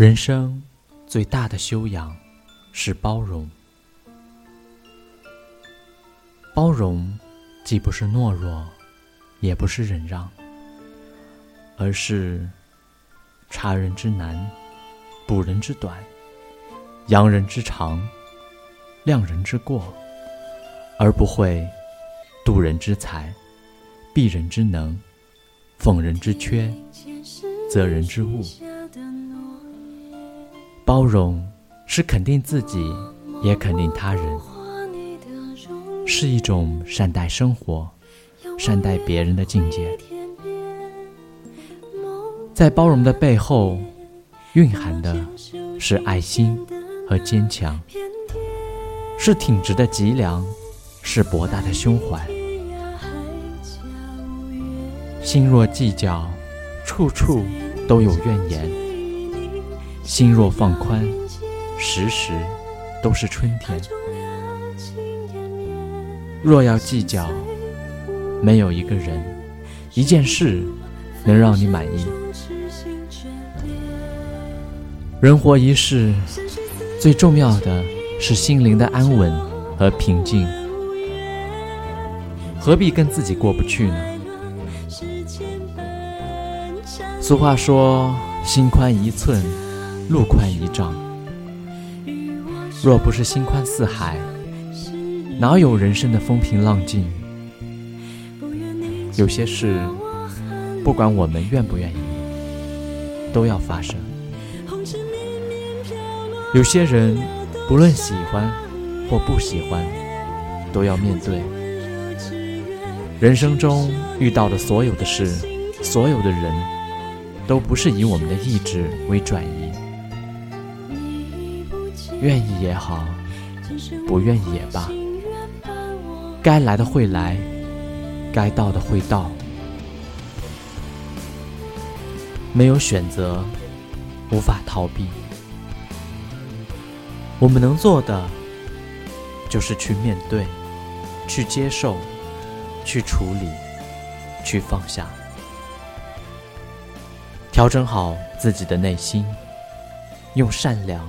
人生最大的修养是包容。包容既不是懦弱，也不是忍让，而是察人之难，补人之短，扬人之长，谅人之过，而不会妒人之才，避人之能，讽人之缺，责人之误。包容是肯定自己，也肯定他人，是一种善待生活、善待别人的境界。在包容的背后，蕴含的是爱心和坚强，是挺直的脊梁，是博大的胸怀。心若计较，处处都有怨言。心若放宽，时时都是春天。若要计较，没有一个人、一件事能让你满意。人活一世，最重要的是心灵的安稳和平静。何必跟自己过不去呢？俗话说：“心宽一寸。”路宽一丈，若不是心宽似海，哪有人生的风平浪静？有些事，不管我们愿不愿意，都要发生；有些人，不论喜欢或不喜欢，都要面对。人生中遇到的所有的事，所有的人，都不是以我们的意志为转移。愿意也好，不愿意也罢，该来的会来，该到的会到。没有选择，无法逃避。我们能做的，就是去面对，去接受，去处理，去放下，调整好自己的内心，用善良。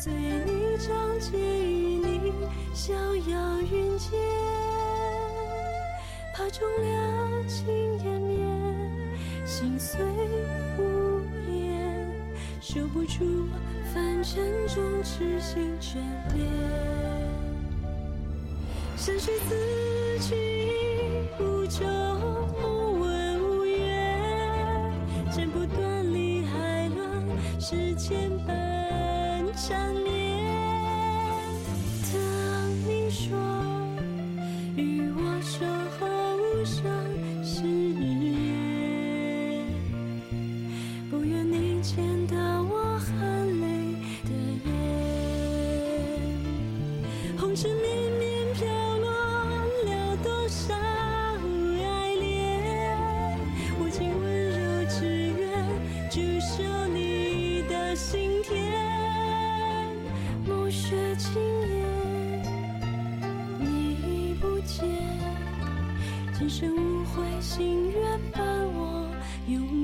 随你长街与你逍遥云间，怕重了情湮灭，心碎无言，守不住凡尘中痴心眷恋。山水此去无踪无闻无怨，剪不断理还乱世间百。缠绵。当你说与我守候无声誓言，不愿你见到我含泪的眼。红尘如雪轻夜你已不见今生无悔心愿伴我永